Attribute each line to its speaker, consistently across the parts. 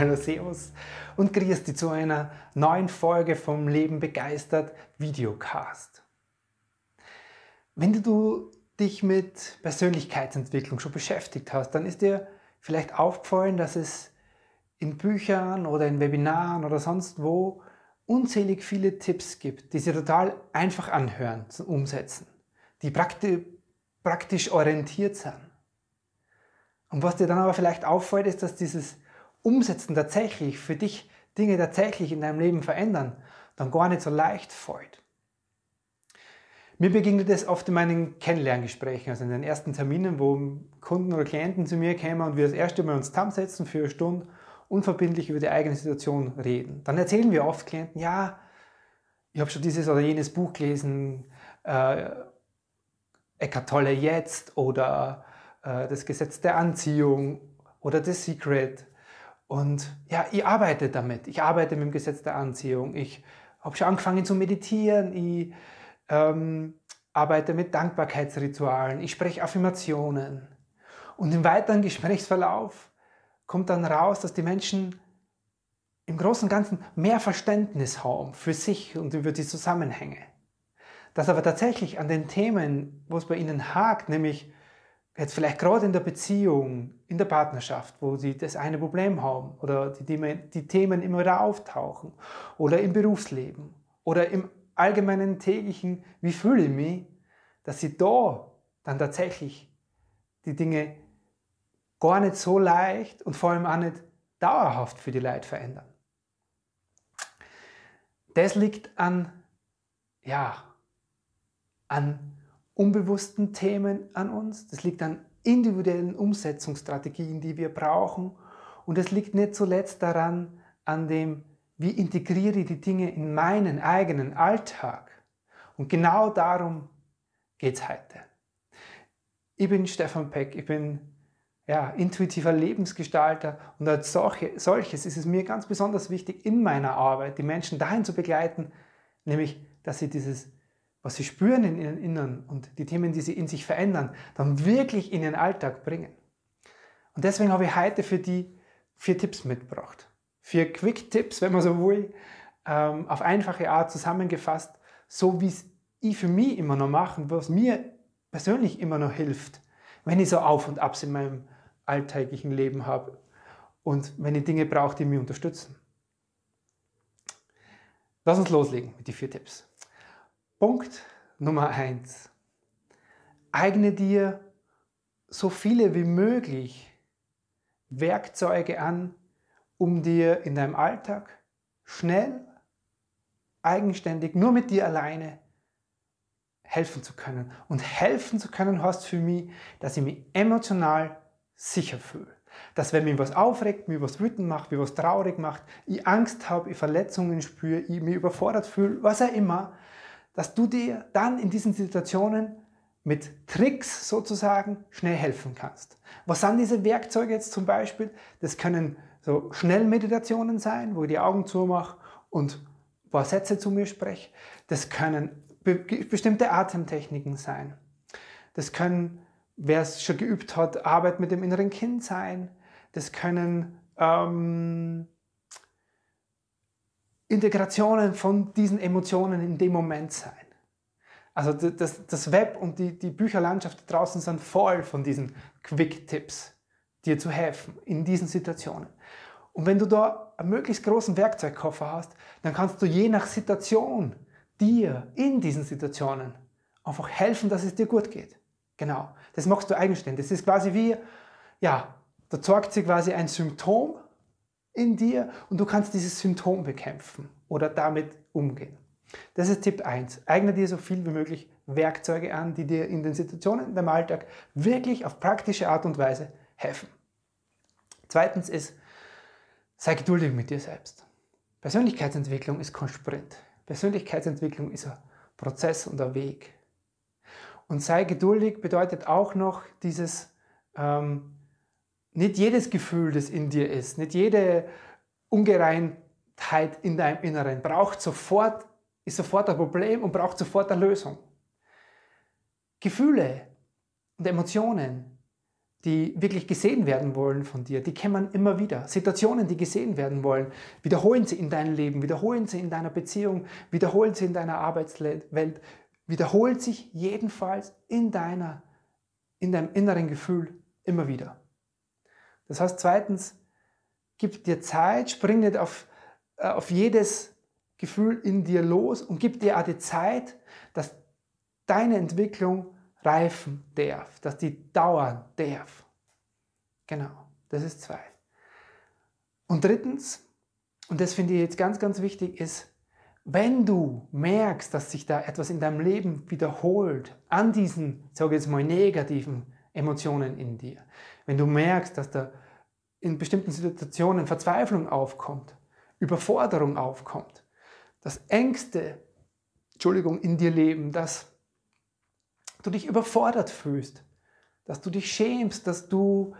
Speaker 1: Hallo, Servus und grüß dich zu einer neuen Folge vom Leben begeistert Videocast. Wenn du dich mit Persönlichkeitsentwicklung schon beschäftigt hast, dann ist dir vielleicht aufgefallen, dass es in Büchern oder in Webinaren oder sonst wo unzählig viele Tipps gibt, die sich total einfach anhören zum Umsetzen, die praktisch, praktisch orientiert sind. Und was dir dann aber vielleicht auffällt, ist, dass dieses Umsetzen tatsächlich für dich Dinge tatsächlich in deinem Leben verändern, dann gar nicht so leicht fällt. Mir begegnet es oft in meinen Kennenlerngesprächen, also in den ersten Terminen, wo Kunden oder Klienten zu mir kämen und wir das erste Mal uns zusammensetzen für eine Stunde unverbindlich über die eigene Situation reden. Dann erzählen wir oft Klienten, ja, ich habe schon dieses oder jenes Buch gelesen, äh, Eckart Tolle jetzt oder äh, das Gesetz der Anziehung oder The Secret und ja, ich arbeite damit. Ich arbeite mit dem Gesetz der Anziehung. Ich habe schon angefangen zu meditieren. Ich ähm, arbeite mit Dankbarkeitsritualen. Ich spreche Affirmationen. Und im weiteren Gesprächsverlauf kommt dann raus, dass die Menschen im Großen und Ganzen mehr Verständnis haben für sich und über die Zusammenhänge. Dass aber tatsächlich an den Themen, wo es bei ihnen hakt, nämlich jetzt vielleicht gerade in der Beziehung, in der Partnerschaft, wo sie das eine Problem haben oder die, die Themen immer wieder auftauchen oder im Berufsleben oder im allgemeinen täglichen, wie fühle ich mich, dass sie da dann tatsächlich die Dinge gar nicht so leicht und vor allem auch nicht dauerhaft für die Leute verändern. Das liegt an, ja, an unbewussten Themen an uns, das liegt an individuellen Umsetzungsstrategien, die wir brauchen und es liegt nicht zuletzt daran, an dem, wie integriere ich die Dinge in meinen eigenen Alltag. Und genau darum geht es heute. Ich bin Stefan Peck, ich bin ja, intuitiver Lebensgestalter und als solche, solches ist es mir ganz besonders wichtig, in meiner Arbeit die Menschen dahin zu begleiten, nämlich, dass sie dieses was sie spüren in ihrem Innern und die Themen, die sie in sich verändern, dann wirklich in ihren Alltag bringen. Und deswegen habe ich heute für die vier Tipps mitgebracht. Vier Quick-Tipps, wenn man so will, ähm, auf einfache Art zusammengefasst, so wie es ich für mich immer noch mache und was mir persönlich immer noch hilft, wenn ich so Auf und Abs in meinem alltäglichen Leben habe und wenn ich Dinge brauche, die mich unterstützen. Lass uns loslegen mit den vier Tipps. Punkt Nummer eins. Eigne dir so viele wie möglich Werkzeuge an, um dir in deinem Alltag schnell, eigenständig, nur mit dir alleine helfen zu können. Und helfen zu können heißt für mich, dass ich mich emotional sicher fühle. Dass wenn mich was aufregt, mich was wütend macht, mich was traurig macht, ich Angst habe, ich Verletzungen spüre, ich mich überfordert fühle, was auch immer, dass du dir dann in diesen Situationen mit Tricks sozusagen schnell helfen kannst. Was sind diese Werkzeuge jetzt zum Beispiel? Das können so Schnellmeditationen sein, wo ich die Augen zumache und ein paar Sätze zu mir spreche. Das können be bestimmte Atemtechniken sein. Das können, wer es schon geübt hat, Arbeit mit dem inneren Kind sein. Das können ähm, Integrationen von diesen Emotionen in dem Moment sein. Also das, das Web und die, die Bücherlandschaft draußen sind voll von diesen Quick-Tipps, dir zu helfen in diesen Situationen. Und wenn du da einen möglichst großen Werkzeugkoffer hast, dann kannst du je nach Situation dir in diesen Situationen einfach helfen, dass es dir gut geht. Genau. Das machst du eigenständig. Das ist quasi wie, ja, da zeigt sich quasi ein Symptom in dir und du kannst dieses Symptom bekämpfen oder damit umgehen. Das ist Tipp 1. Eigne dir so viel wie möglich Werkzeuge an, die dir in den Situationen in deinem Alltag wirklich auf praktische Art und Weise helfen. Zweitens ist, sei geduldig mit dir selbst. Persönlichkeitsentwicklung ist kein Sprint. Persönlichkeitsentwicklung ist ein Prozess und ein Weg. Und sei geduldig bedeutet auch noch dieses, ähm, nicht jedes Gefühl, das in dir ist, nicht jede Ungereimtheit in deinem Inneren braucht sofort, ist sofort ein Problem und braucht sofort eine Lösung. Gefühle und Emotionen, die wirklich gesehen werden wollen von dir, die man immer wieder. Situationen, die gesehen werden wollen, wiederholen sie in deinem Leben, wiederholen sie in deiner Beziehung, wiederholen sie in deiner Arbeitswelt, wiederholt sich jedenfalls in, deiner, in deinem inneren Gefühl immer wieder. Das heißt, zweitens, gib dir Zeit, spring nicht auf, äh, auf jedes Gefühl in dir los und gib dir auch die Zeit, dass deine Entwicklung reifen darf, dass die dauern darf. Genau, das ist zwei. Und drittens, und das finde ich jetzt ganz, ganz wichtig, ist, wenn du merkst, dass sich da etwas in deinem Leben wiederholt, an diesen, sage ich jetzt mal, negativen Emotionen in dir, wenn du merkst, dass da in bestimmten Situationen Verzweiflung aufkommt, Überforderung aufkommt, dass Ängste, Entschuldigung, in dir leben, dass du dich überfordert fühlst, dass du dich schämst, dass du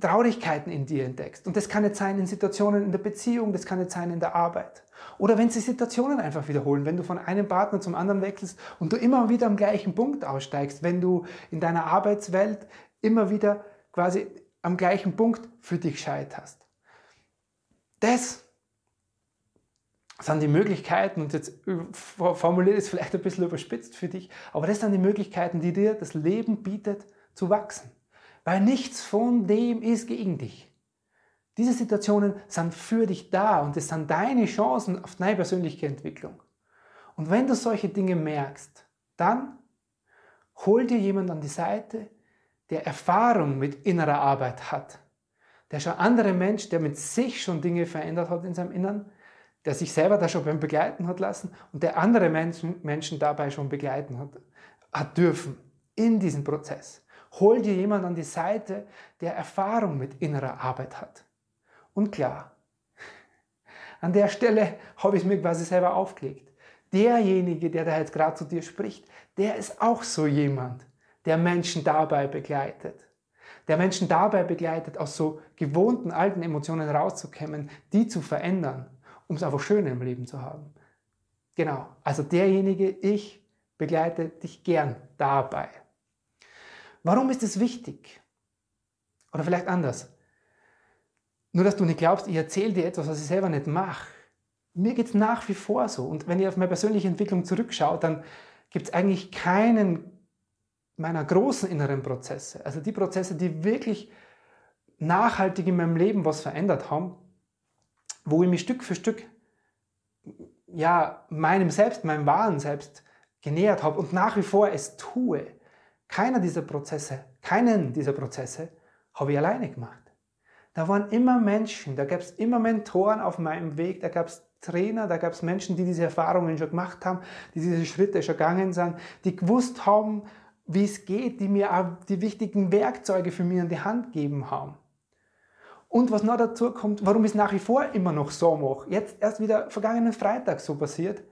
Speaker 1: Traurigkeiten in dir entdeckst. Und das kann jetzt sein in Situationen in der Beziehung, das kann jetzt sein in der Arbeit. Oder wenn sich Situationen einfach wiederholen, wenn du von einem Partner zum anderen wechselst und du immer wieder am gleichen Punkt aussteigst, wenn du in deiner Arbeitswelt immer wieder quasi am gleichen Punkt für dich scheiterst. Das sind die Möglichkeiten, und jetzt formuliere ich es vielleicht ein bisschen überspitzt für dich, aber das sind die Möglichkeiten, die dir das Leben bietet, zu wachsen. Weil nichts von dem ist gegen dich. Diese Situationen sind für dich da und es sind deine Chancen auf deine persönliche Entwicklung. Und wenn du solche Dinge merkst, dann hol dir jemand an die Seite, der Erfahrung mit innerer Arbeit hat. Der schon andere Mensch, der mit sich schon Dinge verändert hat in seinem Innern, der sich selber da schon beim Begleiten hat lassen und der andere Menschen, Menschen dabei schon begleiten hat, hat dürfen in diesem Prozess. Hol dir jemand an die Seite, der Erfahrung mit innerer Arbeit hat. Und klar, an der Stelle habe ich es mir quasi selber aufgelegt. Derjenige, der da jetzt gerade zu dir spricht, der ist auch so jemand, der Menschen dabei begleitet. Der Menschen dabei begleitet, aus so gewohnten alten Emotionen rauszukommen, die zu verändern um es einfach schön im Leben zu haben. Genau, also derjenige, ich begleite dich gern dabei. Warum ist es wichtig? Oder vielleicht anders. Nur, dass du nicht glaubst, ich erzähle dir etwas, was ich selber nicht mache. Mir geht es nach wie vor so. Und wenn ich auf meine persönliche Entwicklung zurückschaue, dann gibt es eigentlich keinen meiner großen inneren Prozesse, also die Prozesse, die wirklich nachhaltig in meinem Leben was verändert haben, wo ich mich Stück für Stück ja, meinem Selbst, meinem wahren Selbst genähert habe und nach wie vor es tue. Keiner dieser Prozesse, keinen dieser Prozesse habe ich alleine gemacht. Da waren immer Menschen, da gab es immer Mentoren auf meinem Weg, da gab es Trainer, da gab es Menschen, die diese Erfahrungen schon gemacht haben, die diese Schritte schon gegangen sind, die gewusst haben, wie es geht, die mir auch die wichtigen Werkzeuge für mich in die Hand gegeben haben. Und was noch dazu kommt, warum ich es nach wie vor immer noch so mache, jetzt erst wieder vergangenen Freitag so passiert,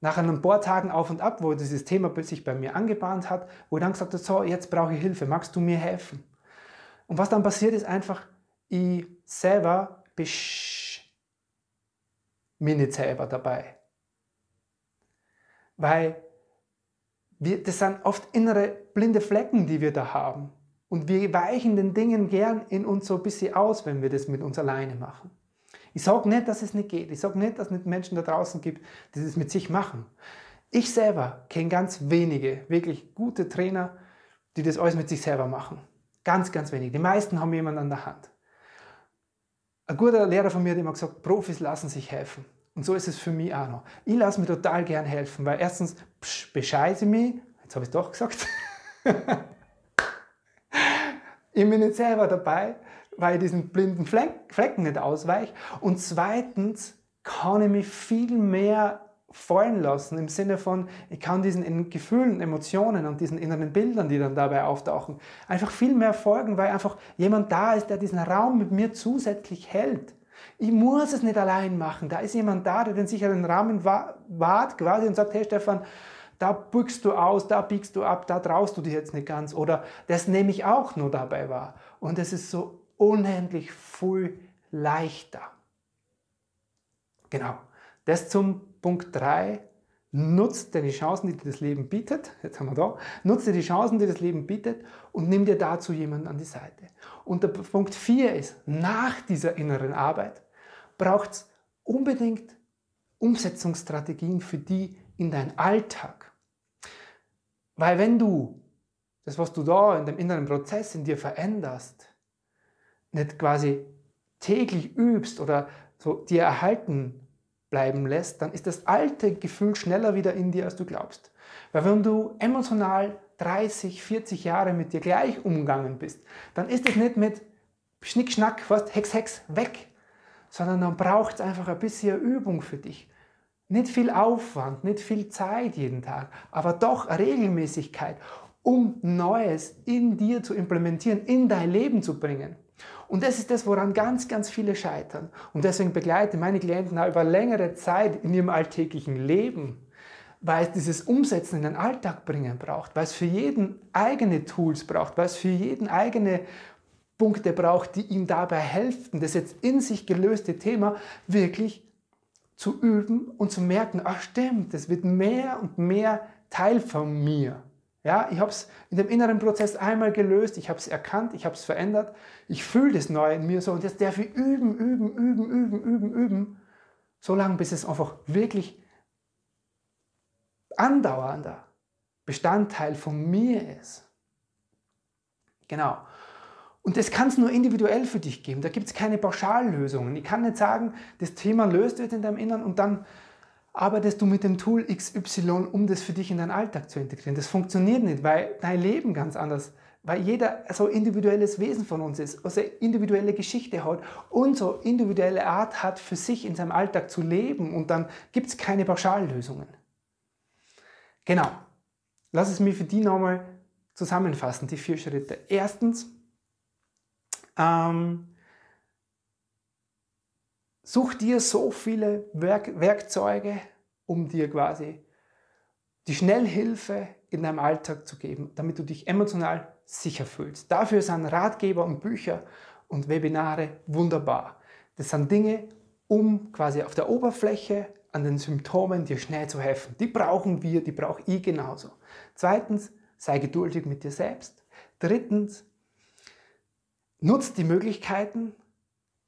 Speaker 1: nach ein paar Tagen auf und ab, wo dieses Thema sich bei mir angebahnt hat, wo ich dann gesagt habe, so, jetzt brauche ich Hilfe, magst du mir helfen? Und was dann passiert ist einfach, ich selber besch mir nicht selber dabei. Weil wir, das sind oft innere blinde Flecken, die wir da haben. Und wir weichen den Dingen gern in uns so ein bisschen aus, wenn wir das mit uns alleine machen. Ich sage nicht, dass es nicht geht. Ich sage nicht, dass es nicht Menschen da draußen gibt, die das mit sich machen. Ich selber kenne ganz wenige, wirklich gute Trainer, die das alles mit sich selber machen. Ganz, ganz wenige. Die meisten haben jemanden an der Hand. Ein guter Lehrer von mir hat immer gesagt, Profis lassen sich helfen. Und so ist es für mich auch noch. Ich lasse mir total gern helfen, weil erstens bescheiße ich mich, jetzt habe ich es doch gesagt, Ich bin nicht selber dabei, weil ich diesen blinden Flecken nicht ausweiche. Und zweitens kann ich mich viel mehr fallen lassen im Sinne von, ich kann diesen Gefühlen, Emotionen und diesen inneren Bildern, die dann dabei auftauchen, einfach viel mehr folgen, weil einfach jemand da ist, der diesen Raum mit mir zusätzlich hält. Ich muss es nicht allein machen. Da ist jemand da, der den sicheren Rahmen wahrt quasi und sagt, hey Stefan, da bückst du aus, da biegst du ab, da traust du dich jetzt nicht ganz. Oder das nehme ich auch nur dabei wahr. Und es ist so unendlich viel leichter. Genau. Das zum Punkt 3. Nutzt dir die Chancen, die dir das Leben bietet. Jetzt haben wir da. Nutzt die Chancen, die das Leben bietet und nimm dir dazu jemanden an die Seite. Und der Punkt 4 ist, nach dieser inneren Arbeit braucht es unbedingt Umsetzungsstrategien für die in deinen Alltag. Weil wenn du das, was du da in dem inneren Prozess in dir veränderst, nicht quasi täglich übst oder so dir erhalten bleiben lässt, dann ist das alte Gefühl schneller wieder in dir, als du glaubst. Weil wenn du emotional 30, 40 Jahre mit dir gleich umgegangen bist, dann ist es nicht mit Schnick, was, Hex, Hex, weg, sondern dann braucht es einfach ein bisschen Übung für dich. Nicht viel Aufwand, nicht viel Zeit jeden Tag, aber doch Regelmäßigkeit, um Neues in dir zu implementieren, in dein Leben zu bringen. Und das ist das, woran ganz, ganz viele scheitern. Und deswegen begleite meine Klienten über längere Zeit in ihrem alltäglichen Leben, weil es dieses Umsetzen in den Alltag bringen braucht, weil es für jeden eigene Tools braucht, weil es für jeden eigene Punkte braucht, die ihm dabei helfen, das jetzt in sich gelöste Thema wirklich zu üben und zu merken, ach stimmt, das wird mehr und mehr Teil von mir. Ja, ich habe es in dem inneren Prozess einmal gelöst, ich habe es erkannt, ich habe es verändert, ich fühle das Neue in mir so und jetzt darf ich üben, üben, üben, üben, üben, üben, so lange, bis es einfach wirklich andauernder Bestandteil von mir ist. Genau. Und das kann es nur individuell für dich geben. Da gibt es keine Pauschallösungen. Ich kann nicht sagen, das Thema löst wird in deinem Inneren und dann arbeitest du mit dem Tool XY, um das für dich in deinen Alltag zu integrieren. Das funktioniert nicht, weil dein Leben ganz anders, weil jeder so individuelles Wesen von uns ist, also individuelle Geschichte hat und so individuelle Art hat, für sich in seinem Alltag zu leben und dann gibt es keine Pauschallösungen. Genau. Lass es mir für die nochmal zusammenfassen, die vier Schritte. Erstens, ähm, Such dir so viele Werk Werkzeuge, um dir quasi die Schnellhilfe in deinem Alltag zu geben, damit du dich emotional sicher fühlst. Dafür sind Ratgeber und Bücher und Webinare wunderbar. Das sind Dinge, um quasi auf der Oberfläche an den Symptomen dir schnell zu helfen. Die brauchen wir, die brauche ich genauso. Zweitens, sei geduldig mit dir selbst. Drittens, nutzt die Möglichkeiten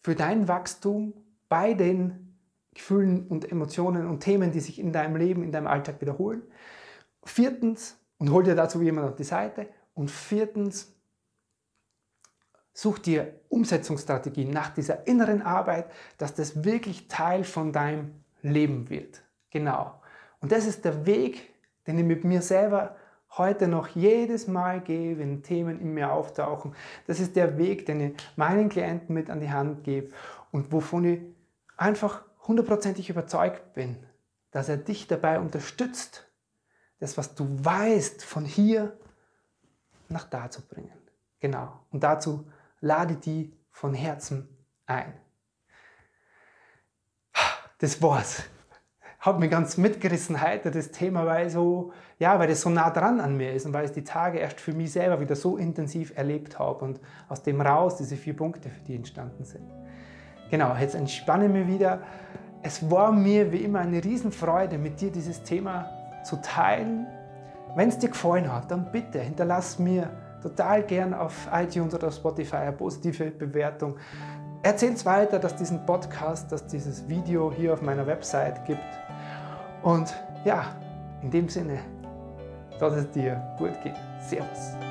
Speaker 1: für dein Wachstum bei den Gefühlen und Emotionen und Themen, die sich in deinem Leben, in deinem Alltag wiederholen. Viertens, und hol dir dazu jemand auf die Seite. Und viertens, such dir Umsetzungsstrategien nach dieser inneren Arbeit, dass das wirklich Teil von deinem Leben wird. Genau. Und das ist der Weg, den ich mit mir selber heute noch jedes Mal gehe, wenn Themen in mir auftauchen. Das ist der Weg, den ich meinen Klienten mit an die Hand gebe und wovon ich einfach hundertprozentig überzeugt bin, dass er dich dabei unterstützt, das, was du weißt, von hier nach da zu bringen. Genau. Und dazu lade die von Herzen ein. Das war's. Hat mich ganz mitgerissen heute das Thema, weil so, ja, weil das so nah dran an mir ist und weil ich die Tage erst für mich selber wieder so intensiv erlebt habe und aus dem raus diese vier Punkte für die entstanden sind. Genau, jetzt entspanne mich wieder. Es war mir wie immer eine Riesenfreude, mit dir dieses Thema zu teilen. Wenn es dir gefallen hat, dann bitte hinterlass mir total gern auf iTunes oder Spotify eine positive Bewertung. Erzähl es weiter, dass diesen Podcast, dass dieses Video hier auf meiner Website gibt. Und ja, in dem Sinne, dass es dir gut geht. Servus.